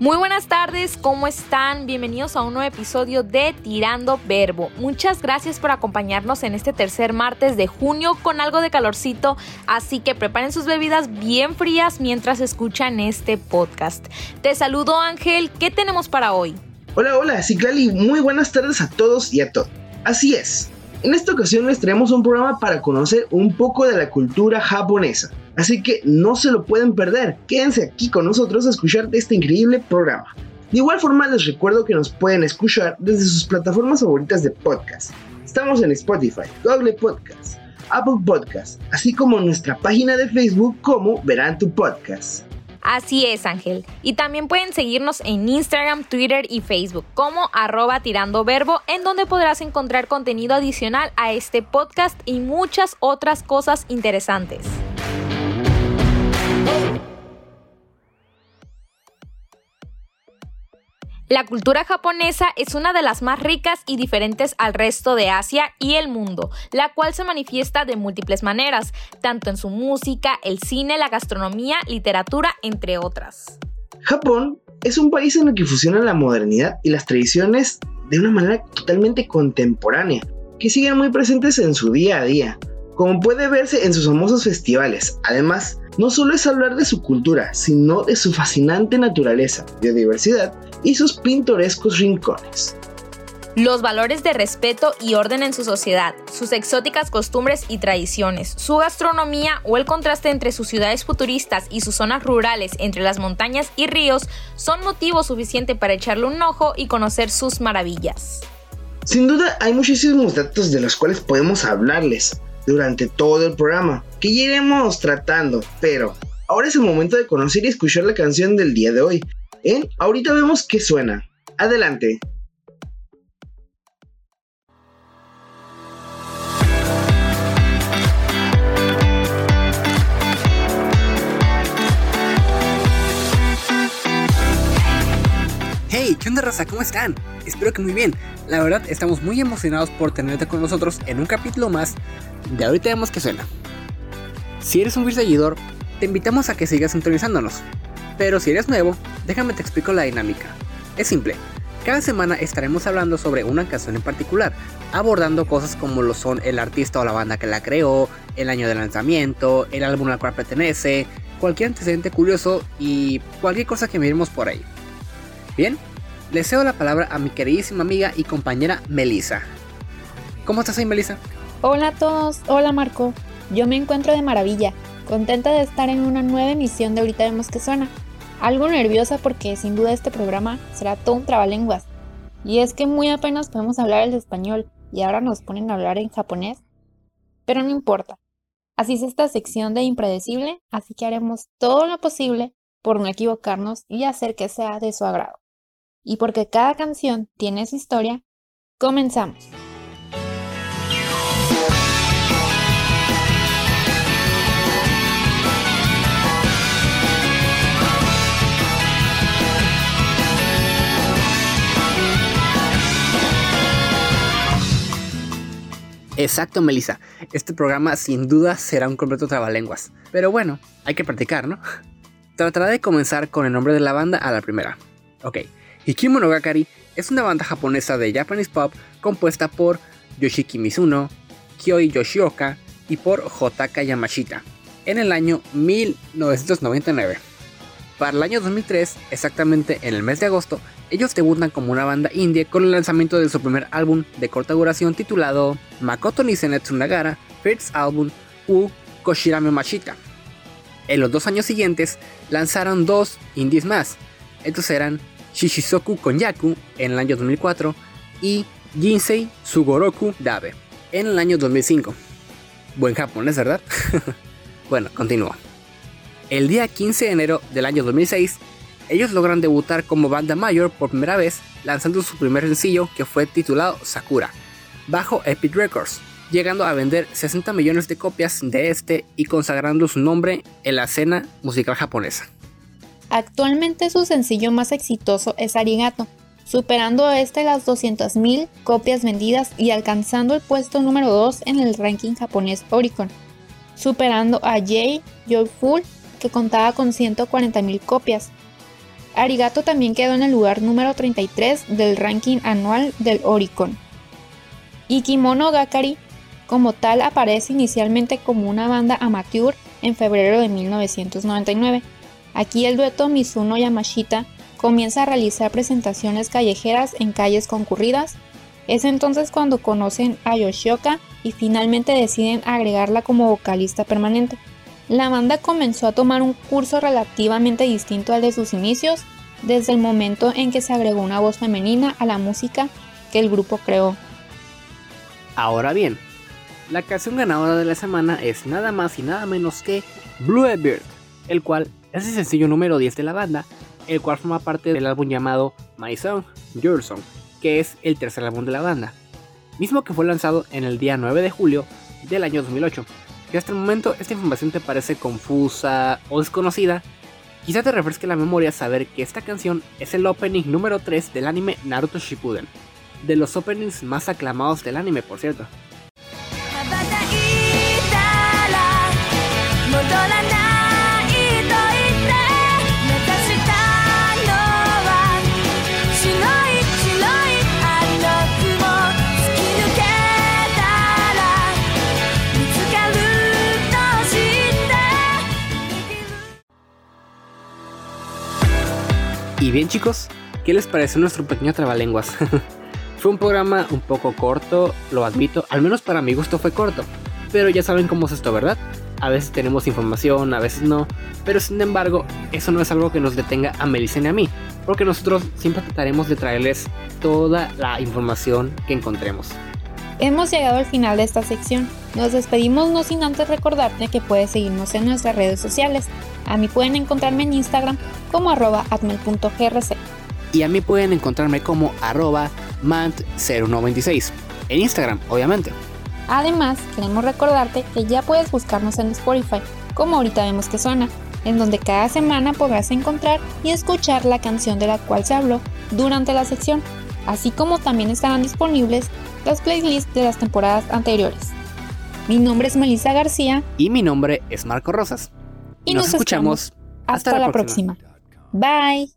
Muy buenas tardes, ¿cómo están? Bienvenidos a un nuevo episodio de Tirando Verbo. Muchas gracias por acompañarnos en este tercer martes de junio con algo de calorcito, así que preparen sus bebidas bien frías mientras escuchan este podcast. Te saludo Ángel, ¿qué tenemos para hoy? Hola, hola, Ciclali, muy buenas tardes a todos y a todos. Así es, en esta ocasión les traemos un programa para conocer un poco de la cultura japonesa. Así que no se lo pueden perder. Quédense aquí con nosotros a escuchar este increíble programa. De igual forma les recuerdo que nos pueden escuchar desde sus plataformas favoritas de podcast. Estamos en Spotify, Google Podcast, Apple Podcast, así como nuestra página de Facebook como Verán tu Podcast. Así es, Ángel. Y también pueden seguirnos en Instagram, Twitter y Facebook como arroba tirando verbo, en donde podrás encontrar contenido adicional a este podcast y muchas otras cosas interesantes. La cultura japonesa es una de las más ricas y diferentes al resto de Asia y el mundo, la cual se manifiesta de múltiples maneras, tanto en su música, el cine, la gastronomía, literatura, entre otras. Japón es un país en el que fusionan la modernidad y las tradiciones de una manera totalmente contemporánea, que siguen muy presentes en su día a día, como puede verse en sus famosos festivales. Además, no solo es hablar de su cultura, sino de su fascinante naturaleza, biodiversidad y sus pintorescos rincones. Los valores de respeto y orden en su sociedad, sus exóticas costumbres y tradiciones, su gastronomía o el contraste entre sus ciudades futuristas y sus zonas rurales entre las montañas y ríos son motivo suficiente para echarle un ojo y conocer sus maravillas. Sin duda hay muchísimos datos de los cuales podemos hablarles durante todo el programa, que ya iremos tratando, pero ahora es el momento de conocer y escuchar la canción del día de hoy, ¿Eh? Ahorita vemos qué suena. Adelante. ¿Cómo están? Espero que muy bien. La verdad, estamos muy emocionados por tenerte con nosotros en un capítulo más de Ahorita vemos qué suena. Si eres un fiel seguidor, te invitamos a que sigas sintonizándonos. Pero si eres nuevo, déjame te explico la dinámica. Es simple. Cada semana estaremos hablando sobre una canción en particular, abordando cosas como lo son el artista o la banda que la creó, el año de lanzamiento, el álbum al cual pertenece, cualquier antecedente curioso y cualquier cosa que miremos por ahí. Bien, le cedo la palabra a mi queridísima amiga y compañera Melissa. ¿Cómo estás ahí, Melissa? Hola a todos, hola Marco. Yo me encuentro de maravilla, contenta de estar en una nueva emisión de Ahorita vemos que suena. Algo nerviosa porque sin duda este programa será todo un trabalenguas. Y es que muy apenas podemos hablar el español y ahora nos ponen a hablar en japonés. Pero no importa. Así es esta sección de impredecible, así que haremos todo lo posible por no equivocarnos y hacer que sea de su agrado. Y porque cada canción tiene su historia, comenzamos. Exacto, Melissa. Este programa sin duda será un completo trabalenguas. Pero bueno, hay que practicar, ¿no? Trataré de comenzar con el nombre de la banda a la primera. Ok, Hikimonogatari es una banda japonesa de Japanese pop compuesta por Yoshiki Mizuno, Kyoi Yoshioka y por Hotaka Yamashita en el año 1999. Para el año 2003, exactamente en el mes de agosto, ellos debutan como una banda indie con el lanzamiento de su primer álbum de corta duración titulado Makoto ni Senetsu Nagara First Album U Koshirame Mashita. En los dos años siguientes lanzaron dos indies más. Estos eran Shishizoku Konyaku en el año 2004 y Jinsei Sugoroku Dabe en el año 2005. Buen japonés, ¿verdad? bueno, continúo. El día 15 de enero del año 2006 ellos logran debutar como banda mayor por primera vez lanzando su primer sencillo que fue titulado Sakura, bajo Epic Records, llegando a vender 60 millones de copias de este y consagrando su nombre en la escena musical japonesa. Actualmente su sencillo más exitoso es Arigato, superando a este las 200.000 copias vendidas y alcanzando el puesto número 2 en el ranking japonés Oricon, superando a Jay Joyful que contaba con 140.000 copias, Arigato también quedó en el lugar número 33 del ranking anual del Oricon. Y Kimono Gakari, como tal, aparece inicialmente como una banda amateur en febrero de 1999. Aquí el dueto Mizuno Yamashita comienza a realizar presentaciones callejeras en calles concurridas. Es entonces cuando conocen a Yoshioka y finalmente deciden agregarla como vocalista permanente. La banda comenzó a tomar un curso relativamente distinto al de sus inicios, desde el momento en que se agregó una voz femenina a la música que el grupo creó. Ahora bien, la canción ganadora de la semana es nada más y nada menos que Bluebird, el cual es el sencillo número 10 de la banda, el cual forma parte del álbum llamado My Song, Your Song, que es el tercer álbum de la banda, mismo que fue lanzado en el día 9 de julio del año 2008. Si hasta el momento esta información te parece confusa o desconocida, quizá te refresque la memoria saber que esta canción es el opening número 3 del anime Naruto Shippuden, de los openings más aclamados del anime por cierto. Y bien chicos, ¿qué les pareció nuestro pequeño trabalenguas? fue un programa un poco corto, lo admito, al menos para mi gusto fue corto. Pero ya saben cómo es esto, ¿verdad? A veces tenemos información, a veces no. Pero sin embargo, eso no es algo que nos detenga a Melissa ni a mí. Porque nosotros siempre trataremos de traerles toda la información que encontremos. Hemos llegado al final de esta sección. Nos despedimos no sin antes recordarte que puedes seguirnos en nuestras redes sociales. A mí pueden encontrarme en Instagram como arroba atmel.grc. Y a mí pueden encontrarme como arroba mant0926. En Instagram, obviamente. Además, queremos recordarte que ya puedes buscarnos en Spotify, como ahorita vemos que suena, en donde cada semana podrás encontrar y escuchar la canción de la cual se habló durante la sección, así como también estarán disponibles las playlists de las temporadas anteriores. Mi nombre es Melissa García. Y mi nombre es Marco Rosas. Y nos, escuchamos. Hasta, la, próxima. Bye.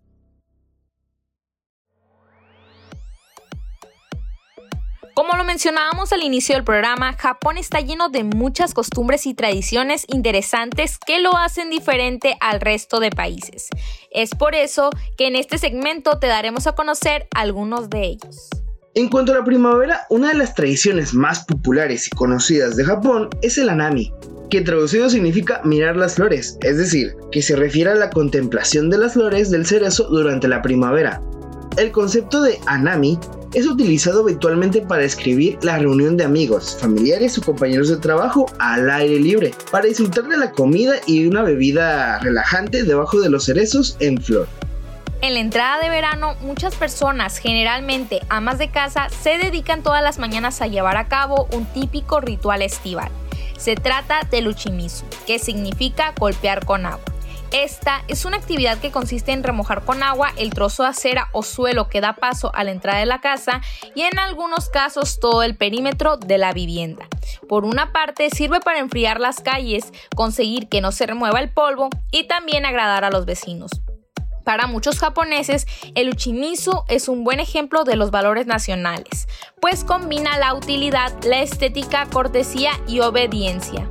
Como lo mencionábamos al inicio del programa, Japón está lleno de muchas costumbres y tradiciones interesantes que lo hacen diferente al resto de países. Es por eso que en este segmento te daremos a conocer algunos de ellos. En cuanto a la primavera, una de las tradiciones más populares y conocidas de Japón es el anami, que traducido significa mirar las flores, es decir, que se refiere a la contemplación de las flores del cerezo durante la primavera. El concepto de anami es utilizado habitualmente para describir la reunión de amigos, familiares o compañeros de trabajo al aire libre, para disfrutar de la comida y una bebida relajante debajo de los cerezos en flor. En la entrada de verano, muchas personas, generalmente amas de casa, se dedican todas las mañanas a llevar a cabo un típico ritual estival. Se trata del uchimizu, que significa golpear con agua. Esta es una actividad que consiste en remojar con agua el trozo de acera o suelo que da paso a la entrada de la casa y en algunos casos todo el perímetro de la vivienda. Por una parte sirve para enfriar las calles, conseguir que no se remueva el polvo y también agradar a los vecinos. Para muchos japoneses, el uchimizu es un buen ejemplo de los valores nacionales, pues combina la utilidad, la estética, cortesía y obediencia.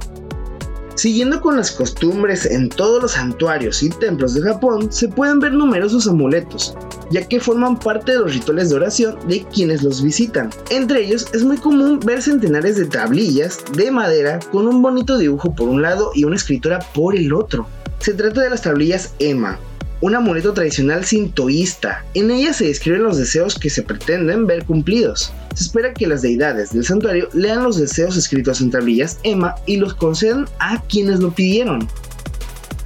Siguiendo con las costumbres en todos los santuarios y templos de Japón, se pueden ver numerosos amuletos, ya que forman parte de los rituales de oración de quienes los visitan. Entre ellos es muy común ver centenares de tablillas de madera con un bonito dibujo por un lado y una escritura por el otro. Se trata de las tablillas Ema, un amuleto tradicional sintoísta. En ella se describen los deseos que se pretenden ver cumplidos. Se espera que las deidades del santuario lean los deseos escritos en tablillas Emma y los concedan a quienes lo pidieron.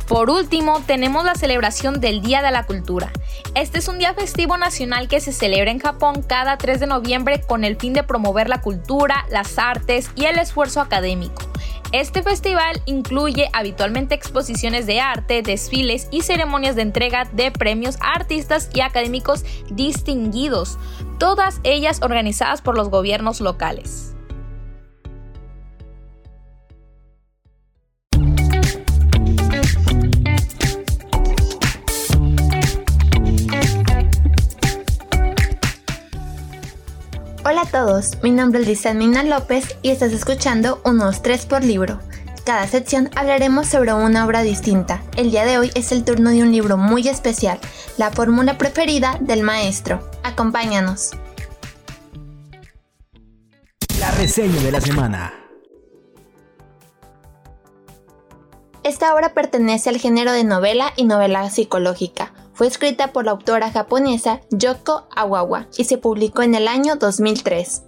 Por último, tenemos la celebración del Día de la Cultura. Este es un día festivo nacional que se celebra en Japón cada 3 de noviembre con el fin de promover la cultura, las artes y el esfuerzo académico. Este festival incluye habitualmente exposiciones de arte, desfiles y ceremonias de entrega de premios a artistas y académicos distinguidos, todas ellas organizadas por los gobiernos locales. Todos, mi nombre es Lizanmina López y estás escuchando unos 3 por libro. Cada sección hablaremos sobre una obra distinta. El día de hoy es el turno de un libro muy especial, la fórmula preferida del maestro. Acompáñanos. La reseña de la semana. Esta obra pertenece al género de novela y novela psicológica. Fue escrita por la autora japonesa Yoko Awawa y se publicó en el año 2003.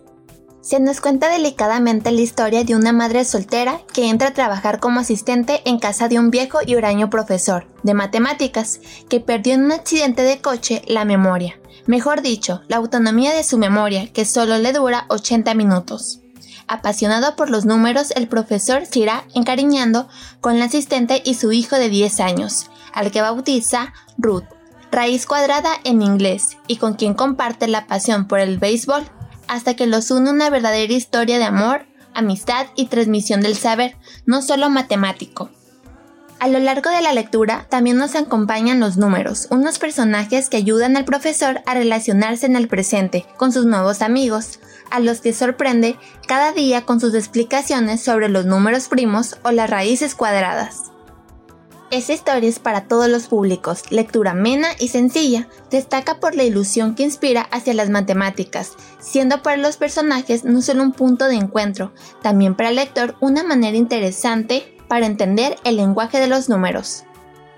Se nos cuenta delicadamente la historia de una madre soltera que entra a trabajar como asistente en casa de un viejo y huraño profesor de matemáticas que perdió en un accidente de coche la memoria, mejor dicho, la autonomía de su memoria que solo le dura 80 minutos. Apasionado por los números, el profesor se irá encariñando con la asistente y su hijo de 10 años, al que bautiza Ruth, raíz cuadrada en inglés, y con quien comparte la pasión por el béisbol, hasta que los une una verdadera historia de amor, amistad y transmisión del saber, no solo matemático. A lo largo de la lectura también nos acompañan los números, unos personajes que ayudan al profesor a relacionarse en el presente con sus nuevos amigos, a los que sorprende cada día con sus explicaciones sobre los números primos o las raíces cuadradas. Esta historia es para todos los públicos, lectura amena y sencilla, destaca por la ilusión que inspira hacia las matemáticas, siendo para los personajes no solo un punto de encuentro, también para el lector una manera interesante para entender el lenguaje de los números.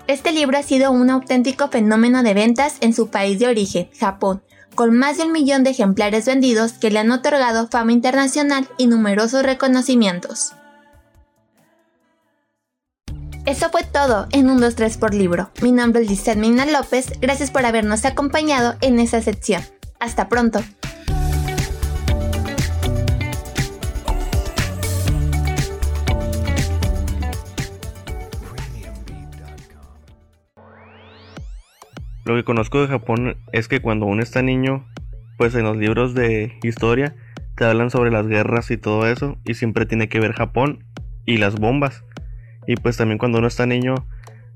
Este libro ha sido un auténtico fenómeno de ventas en su país de origen, Japón, con más de un millón de ejemplares vendidos que le han otorgado fama internacional y numerosos reconocimientos. Eso fue todo en un 2-3 por libro. Mi nombre es Lizeth Mina López, gracias por habernos acompañado en esta sección. Hasta pronto. Lo que conozco de Japón es que cuando uno está niño, pues en los libros de historia te hablan sobre las guerras y todo eso, y siempre tiene que ver Japón y las bombas. Y pues también cuando uno está niño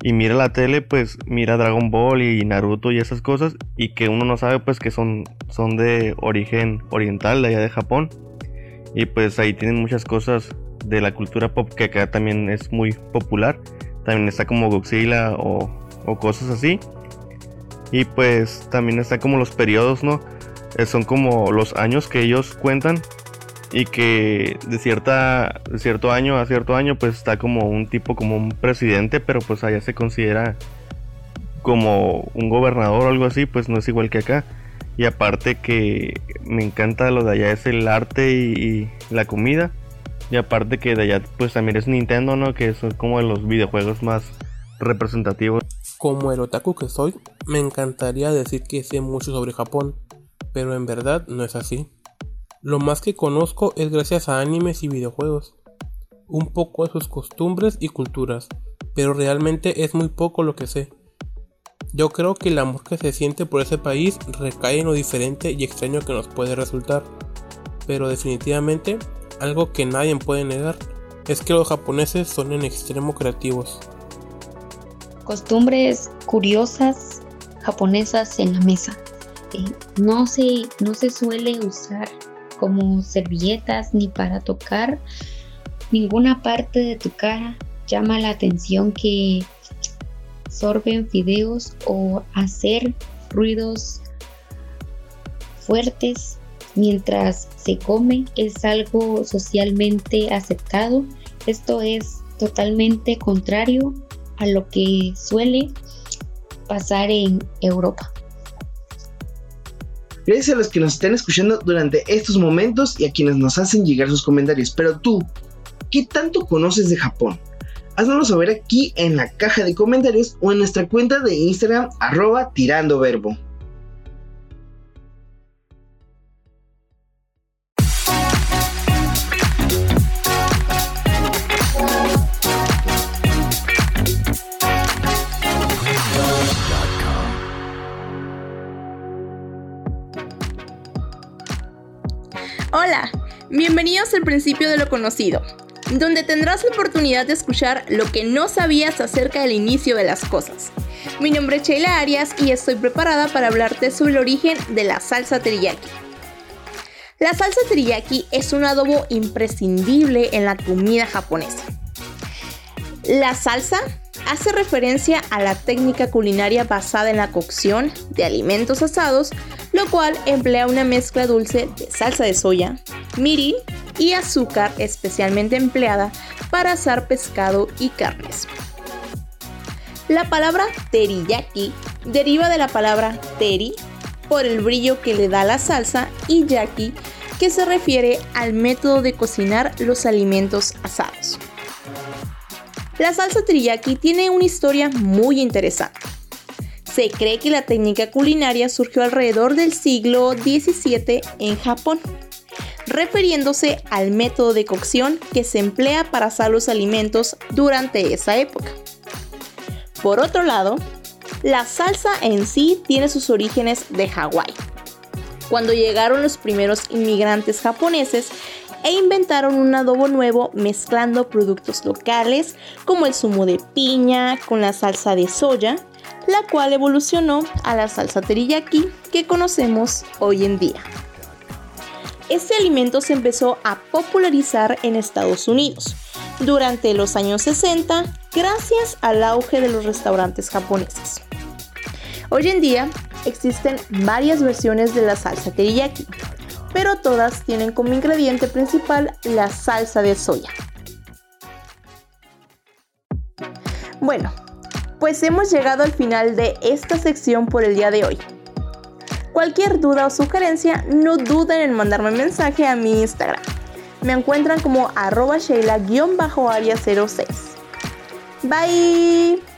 y mira la tele, pues mira Dragon Ball y Naruto y esas cosas, y que uno no sabe pues que son, son de origen oriental, de allá de Japón. Y pues ahí tienen muchas cosas de la cultura pop que acá también es muy popular. También está como Godzilla o, o cosas así. Y pues también está como los periodos, ¿no? Eh, son como los años que ellos cuentan y que de cierta cierto año a cierto año pues está como un tipo como un presidente, pero pues allá se considera como un gobernador o algo así, pues no es igual que acá. Y aparte que me encanta lo de allá es el arte y, la comida. Y aparte que de allá pues también es Nintendo, ¿no? Que son como de los videojuegos más representativos. Como el otaku que soy, me encantaría decir que sé mucho sobre Japón, pero en verdad no es así. Lo más que conozco es gracias a animes y videojuegos, un poco de sus costumbres y culturas, pero realmente es muy poco lo que sé. Yo creo que el amor que se siente por ese país recae en lo diferente y extraño que nos puede resultar, pero definitivamente algo que nadie puede negar es que los japoneses son en extremo creativos costumbres curiosas japonesas en la mesa. Eh, no, se, no se suele usar como servilletas ni para tocar ninguna parte de tu cara. Llama la atención que sorben fideos o hacer ruidos fuertes mientras se come es algo socialmente aceptado. Esto es totalmente contrario a lo que suele pasar en Europa. Gracias a los que nos están escuchando durante estos momentos y a quienes nos hacen llegar sus comentarios. Pero tú, ¿qué tanto conoces de Japón? Haznoslo saber aquí en la caja de comentarios o en nuestra cuenta de Instagram arroba tirando verbo. Bienvenidos al principio de lo conocido, donde tendrás la oportunidad de escuchar lo que no sabías acerca del inicio de las cosas. Mi nombre es Sheila Arias y estoy preparada para hablarte sobre el origen de la salsa teriyaki. La salsa teriyaki es un adobo imprescindible en la comida japonesa. La salsa hace referencia a la técnica culinaria basada en la cocción de alimentos asados, lo cual emplea una mezcla dulce de salsa de soya, mirin y azúcar especialmente empleada para asar pescado y carnes. La palabra teriyaki deriva de la palabra teri por el brillo que le da la salsa y yaki que se refiere al método de cocinar los alimentos asados. La salsa teriyaki tiene una historia muy interesante. Se cree que la técnica culinaria surgió alrededor del siglo XVII en Japón, refiriéndose al método de cocción que se emplea para asar los alimentos durante esa época. Por otro lado, la salsa en sí tiene sus orígenes de Hawái. Cuando llegaron los primeros inmigrantes japoneses e inventaron un adobo nuevo mezclando productos locales como el zumo de piña con la salsa de soya, la cual evolucionó a la salsa teriyaki que conocemos hoy en día. Este alimento se empezó a popularizar en Estados Unidos durante los años 60 gracias al auge de los restaurantes japoneses. Hoy en día existen varias versiones de la salsa teriyaki, pero todas tienen como ingrediente principal la salsa de soya. Bueno, pues hemos llegado al final de esta sección por el día de hoy. Cualquier duda o sugerencia, no duden en mandarme un mensaje a mi Instagram. Me encuentran como arroba sheila-aria06. Bye.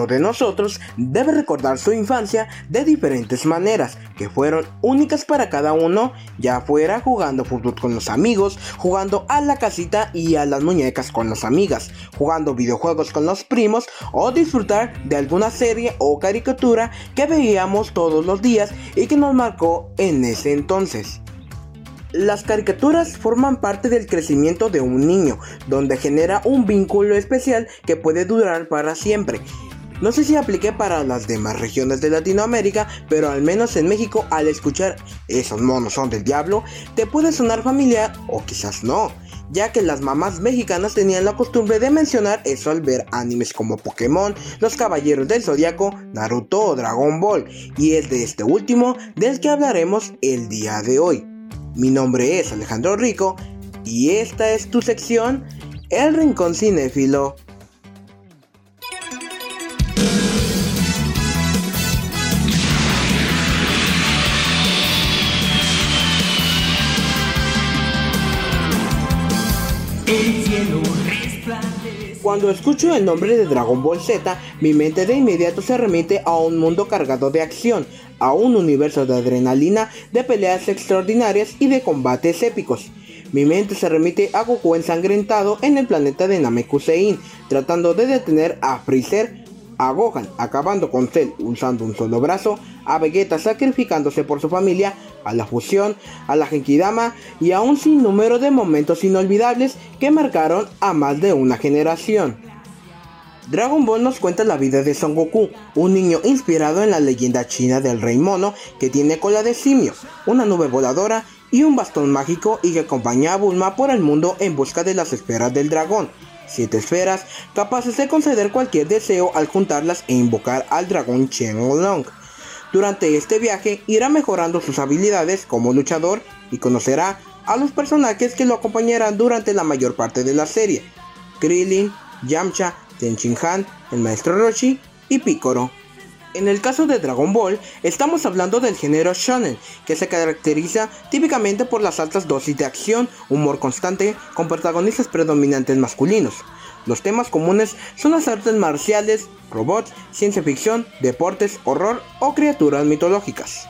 Uno de nosotros debe recordar su infancia de diferentes maneras, que fueron únicas para cada uno, ya fuera jugando fútbol con los amigos, jugando a la casita y a las muñecas con las amigas, jugando videojuegos con los primos o disfrutar de alguna serie o caricatura que veíamos todos los días y que nos marcó en ese entonces. Las caricaturas forman parte del crecimiento de un niño, donde genera un vínculo especial que puede durar para siempre. No sé si apliqué para las demás regiones de Latinoamérica, pero al menos en México al escuchar esos monos son del diablo, te puede sonar familiar o quizás no, ya que las mamás mexicanas tenían la costumbre de mencionar eso al ver animes como Pokémon, Los Caballeros del Zodiaco, Naruto o Dragon Ball, y es de este último del que hablaremos el día de hoy. Mi nombre es Alejandro Rico y esta es tu sección, El Rincón Cinéfilo. Cuando escucho el nombre de Dragon Ball Z, mi mente de inmediato se remite a un mundo cargado de acción, a un universo de adrenalina, de peleas extraordinarias y de combates épicos. mi mente se remite a Goku ensangrentado en el planeta de Namekusein, tratando de detener a Freezer, a Gohan acabando con Cell usando un solo brazo, a Vegeta sacrificándose por su familia, a la fusión, a la Genkidama y a un sinnúmero de momentos inolvidables que marcaron a más de una generación. Dragon Ball nos cuenta la vida de Son Goku, un niño inspirado en la leyenda china del rey mono que tiene cola de simio, una nube voladora y un bastón mágico y que acompaña a Bulma por el mundo en busca de las esferas del dragón. Siete esferas capaces de conceder cualquier deseo al juntarlas e invocar al dragón Long. Durante este viaje irá mejorando sus habilidades como luchador y conocerá a los personajes que lo acompañarán durante la mayor parte de la serie. Krillin, Yamcha, Tenchin Han, el maestro Roshi y Piccolo. En el caso de Dragon Ball, estamos hablando del género shonen, que se caracteriza típicamente por las altas dosis de acción, humor constante, con protagonistas predominantes masculinos. Los temas comunes son las artes marciales, robots, ciencia ficción, deportes, horror o criaturas mitológicas.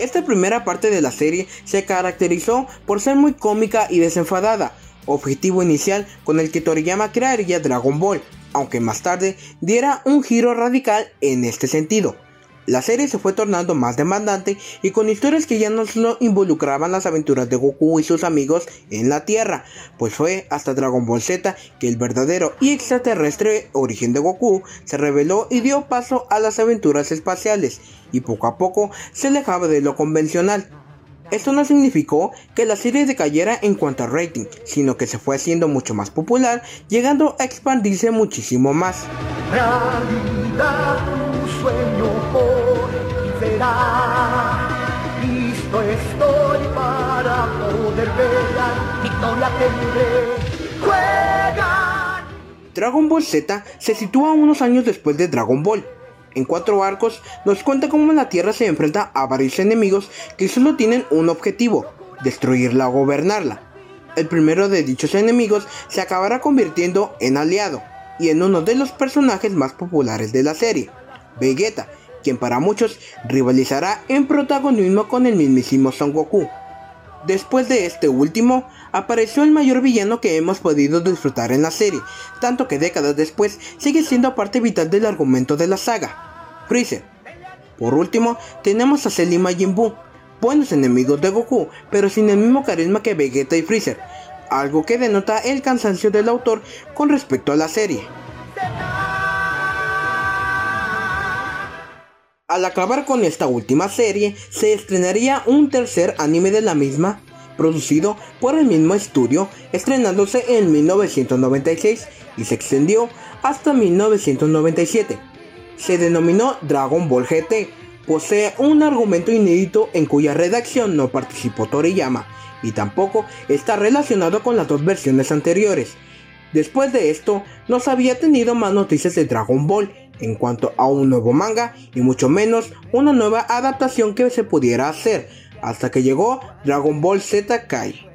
Esta primera parte de la serie se caracterizó por ser muy cómica y desenfadada, objetivo inicial con el que Toriyama crearía Dragon Ball, aunque más tarde diera un giro radical en este sentido. La serie se fue tornando más demandante y con historias que ya no solo involucraban las aventuras de Goku y sus amigos en la Tierra, pues fue hasta Dragon Ball Z que el verdadero y extraterrestre origen de Goku se reveló y dio paso a las aventuras espaciales, y poco a poco se alejaba de lo convencional. Esto no significó que la serie decayera en cuanto a rating, sino que se fue haciendo mucho más popular, llegando a expandirse muchísimo más. Dragon Ball Z se sitúa unos años después de Dragon Ball, en cuatro arcos nos cuenta cómo la Tierra se enfrenta a varios enemigos que solo tienen un objetivo, destruirla o gobernarla. El primero de dichos enemigos se acabará convirtiendo en aliado y en uno de los personajes más populares de la serie, Vegeta, quien para muchos rivalizará en protagonismo con el mismísimo Son Goku. Después de este último, apareció el mayor villano que hemos podido disfrutar en la serie, tanto que décadas después sigue siendo parte vital del argumento de la saga. Freezer. Por último, tenemos a Cell y Majin Buu, buenos enemigos de Goku, pero sin el mismo carisma que Vegeta y Freezer, algo que denota el cansancio del autor con respecto a la serie. Al acabar con esta última serie, se estrenaría un tercer anime de la misma, producido por el mismo estudio, estrenándose en 1996 y se extendió hasta 1997 se denominó Dragon Ball GT. Posee un argumento inédito en cuya redacción no participó Toriyama y tampoco está relacionado con las dos versiones anteriores. Después de esto, no se había tenido más noticias de Dragon Ball en cuanto a un nuevo manga y mucho menos una nueva adaptación que se pudiera hacer, hasta que llegó Dragon Ball Z Kai.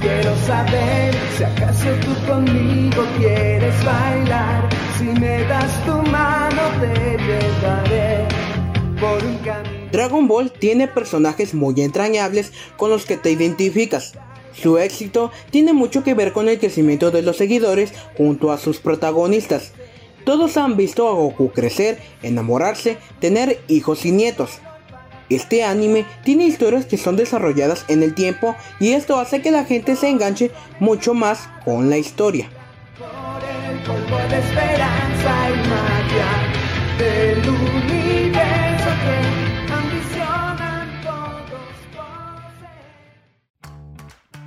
Quiero saber si acaso tú conmigo quieres bailar. Si me das tu mano te llevaré por un camino. Dragon Ball tiene personajes muy entrañables con los que te identificas. Su éxito tiene mucho que ver con el crecimiento de los seguidores junto a sus protagonistas. Todos han visto a Goku crecer, enamorarse, tener hijos y nietos. Este anime tiene historias que son desarrolladas en el tiempo y esto hace que la gente se enganche mucho más con la historia.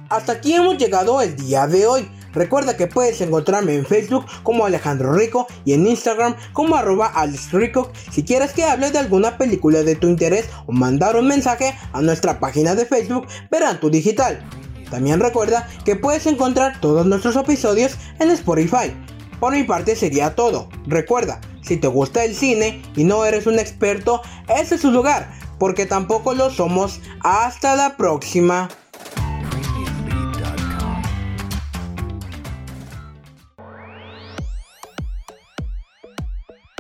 Hasta aquí hemos llegado el día de hoy. Recuerda que puedes encontrarme en Facebook como Alejandro Rico y en Instagram como arroba Rico si quieres que hable de alguna película de tu interés o mandar un mensaje a nuestra página de Facebook Verán tu Digital. También recuerda que puedes encontrar todos nuestros episodios en Spotify. Por mi parte sería todo. Recuerda, si te gusta el cine y no eres un experto, ese es su lugar, porque tampoco lo somos. Hasta la próxima.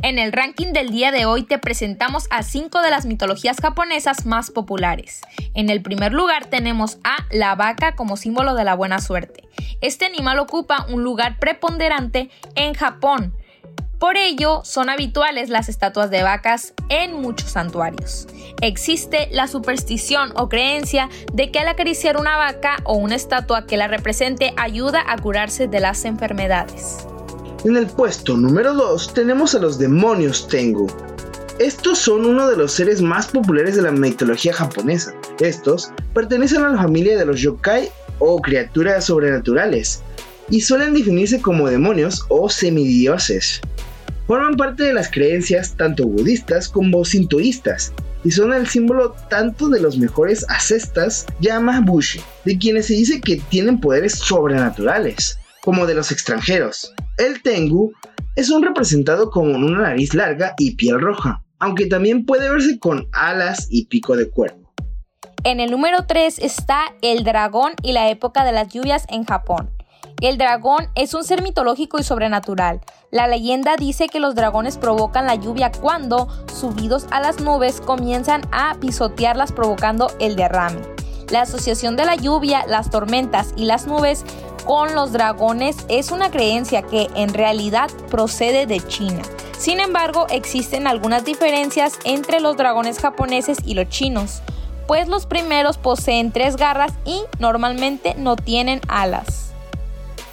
En el ranking del día de hoy te presentamos a 5 de las mitologías japonesas más populares. En el primer lugar tenemos a la vaca como símbolo de la buena suerte. Este animal ocupa un lugar preponderante en Japón. Por ello, son habituales las estatuas de vacas en muchos santuarios. Existe la superstición o creencia de que al acariciar una vaca o una estatua que la represente ayuda a curarse de las enfermedades. En el puesto número 2 tenemos a los demonios Tengu. Estos son uno de los seres más populares de la mitología japonesa. Estos pertenecen a la familia de los yokai o criaturas sobrenaturales y suelen definirse como demonios o semidioses. Forman parte de las creencias tanto budistas como sintoístas y son el símbolo tanto de los mejores asestas Yamabushi, de quienes se dice que tienen poderes sobrenaturales, como de los extranjeros. El Tengu es un representado con una nariz larga y piel roja, aunque también puede verse con alas y pico de cuervo. En el número 3 está el dragón y la época de las lluvias en Japón. El dragón es un ser mitológico y sobrenatural. La leyenda dice que los dragones provocan la lluvia cuando, subidos a las nubes, comienzan a pisotearlas provocando el derrame. La asociación de la lluvia, las tormentas y las nubes con los dragones es una creencia que en realidad procede de China. Sin embargo, existen algunas diferencias entre los dragones japoneses y los chinos, pues los primeros poseen tres garras y normalmente no tienen alas.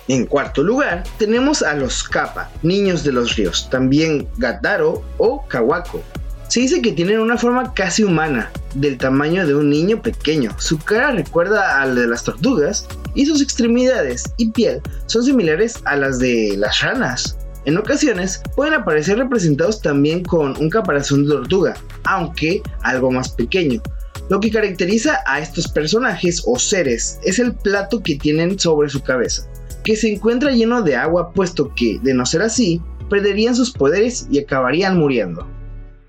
En cuarto lugar, tenemos a los Kappa, niños de los ríos, también Gataro o Kawako, se dice que tienen una forma casi humana, del tamaño de un niño pequeño. Su cara recuerda a la de las tortugas y sus extremidades y piel son similares a las de las ranas. En ocasiones pueden aparecer representados también con un caparazón de tortuga, aunque algo más pequeño. Lo que caracteriza a estos personajes o seres es el plato que tienen sobre su cabeza, que se encuentra lleno de agua puesto que, de no ser así, perderían sus poderes y acabarían muriendo.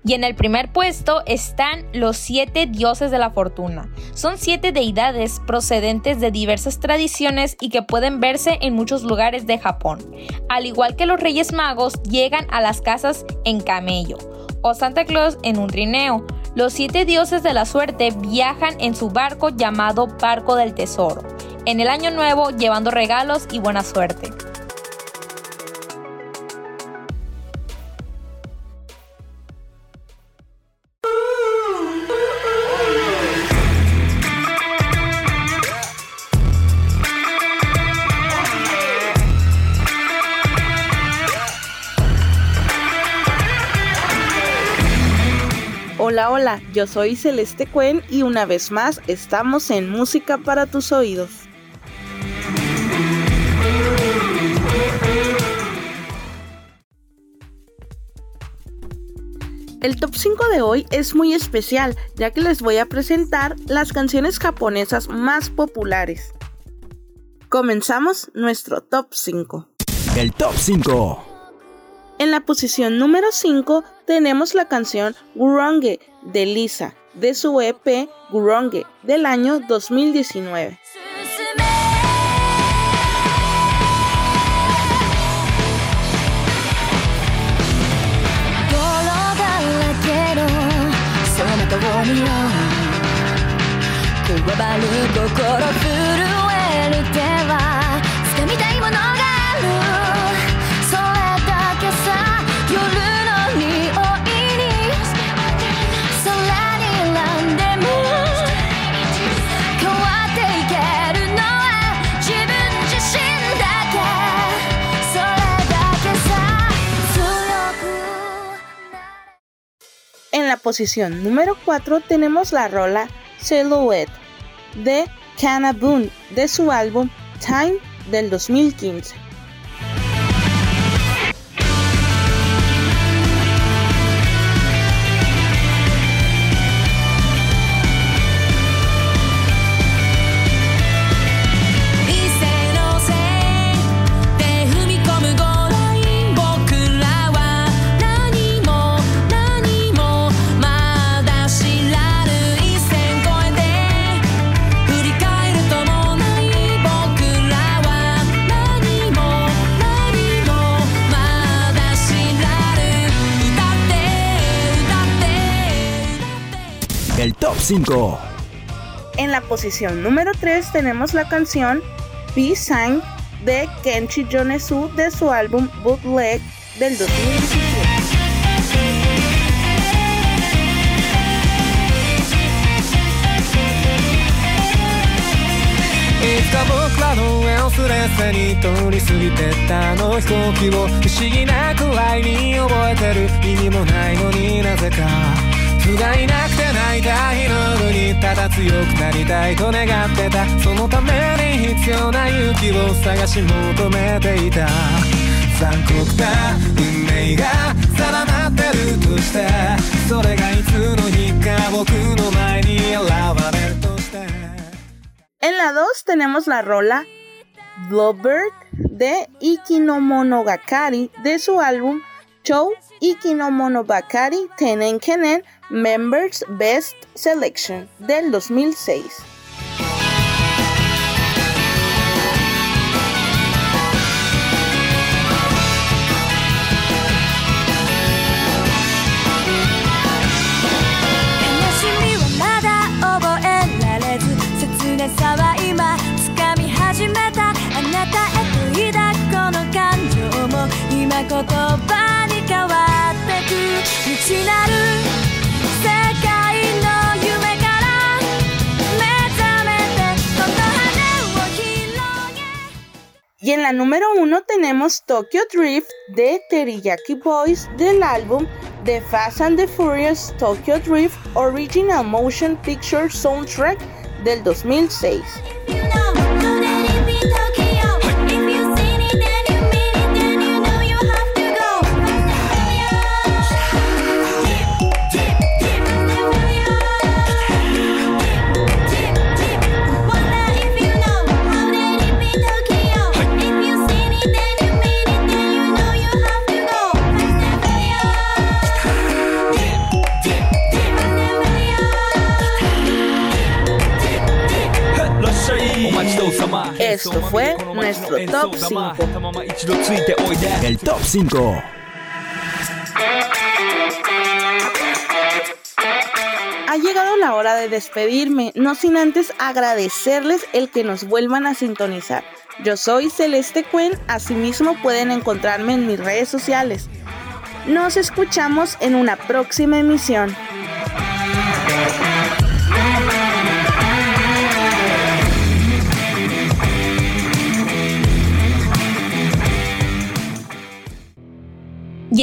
Y en el primer puesto están los siete dioses de la fortuna. Son siete deidades procedentes de diversas tradiciones y que pueden verse en muchos lugares de Japón. Al igual que los reyes magos, llegan a las casas en camello o Santa Claus en un trineo. Los siete dioses de la suerte viajan en su barco llamado Barco del Tesoro, en el año nuevo llevando regalos y buena suerte. Hola, yo soy Celeste Cuen y una vez más estamos en Música para tus oídos. El top 5 de hoy es muy especial ya que les voy a presentar las canciones japonesas más populares. Comenzamos nuestro top 5. El top 5. En la posición número 5 tenemos la canción Guronge de Lisa, de su EP Guronge del año 2019. En la posición número 4 tenemos la rola Silhouette de Kana Boone de su álbum Time del 2015. 5. En la posición número 3 tenemos la canción Be Sang de Kenshi Yonezu de su álbum Bootleg del 2017.いつか僕らの上をスレスレに通り過ぎてったあの飛行機を不思議なくらいに覚えてる意味もないのになぜか不甲斐なくて泣 いた日の夜にただ強くなりたいと願ってたそのために必要な勇気を探し求めていた残酷な運命が定まってるとしてそれがいつの日か僕の前に現れるとして En la 2 tenemos la rola Bluebird de Ikinomonogakari de su álbum Show Ikinomonogakari Tenen Kenen Members Best Selection del 2006. Y en la número 1 tenemos Tokyo Drift de Teriyaki Boys del álbum The Fast and the Furious Tokyo Drift Original Motion Picture Soundtrack del 2006. Esto fue nuestro top 5. El top 5. Ha llegado la hora de despedirme, no sin antes agradecerles el que nos vuelvan a sintonizar. Yo soy Celeste Cuen, asimismo pueden encontrarme en mis redes sociales. Nos escuchamos en una próxima emisión.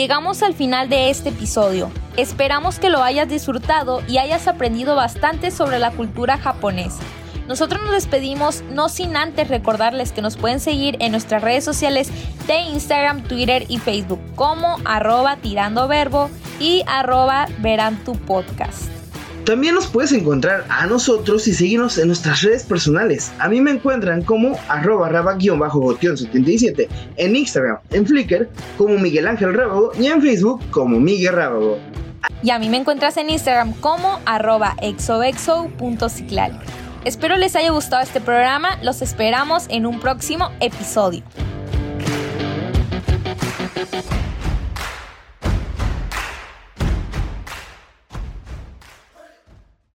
Llegamos al final de este episodio. Esperamos que lo hayas disfrutado y hayas aprendido bastante sobre la cultura japonesa. Nosotros nos despedimos no sin antes recordarles que nos pueden seguir en nuestras redes sociales de Instagram, Twitter y Facebook como arroba tirando verbo y arroba verán tu podcast. También nos puedes encontrar a nosotros y seguirnos en nuestras redes personales. A mí me encuentran como arroba raba-gotion77 en Instagram, en Flickr como Miguel Ángel Rábago y en Facebook como Miguel Rábago. Y a mí me encuentras en Instagram como arroba exoexo.ciclal. Espero les haya gustado este programa, los esperamos en un próximo episodio.